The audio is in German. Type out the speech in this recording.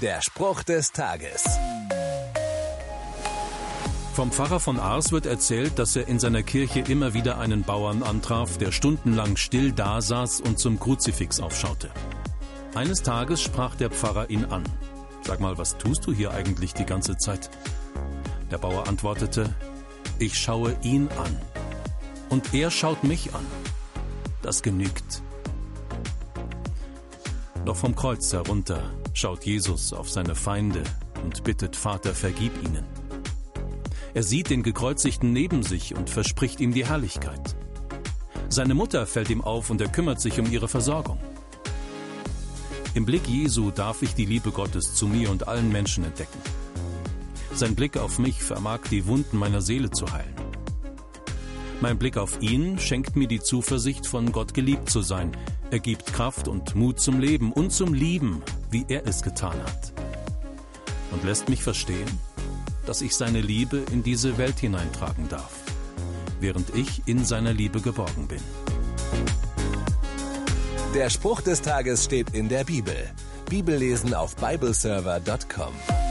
Der Spruch des Tages. Vom Pfarrer von Ars wird erzählt, dass er in seiner Kirche immer wieder einen Bauern antraf, der stundenlang still dasaß und zum Kruzifix aufschaute. Eines Tages sprach der Pfarrer ihn an. Sag mal, was tust du hier eigentlich die ganze Zeit? Der Bauer antwortete, ich schaue ihn an. Und er schaut mich an. Das genügt. Doch vom Kreuz herunter schaut Jesus auf seine Feinde und bittet Vater, vergib ihnen. Er sieht den Gekreuzigten neben sich und verspricht ihm die Herrlichkeit. Seine Mutter fällt ihm auf und er kümmert sich um ihre Versorgung. Im Blick Jesu darf ich die Liebe Gottes zu mir und allen Menschen entdecken. Sein Blick auf mich vermag die Wunden meiner Seele zu heilen. Mein Blick auf ihn schenkt mir die Zuversicht, von Gott geliebt zu sein. Er gibt Kraft und Mut zum Leben und zum Lieben, wie er es getan hat. Und lässt mich verstehen, dass ich seine Liebe in diese Welt hineintragen darf, während ich in seiner Liebe geborgen bin. Der Spruch des Tages steht in der Bibel. Bibellesen auf bibleserver.com.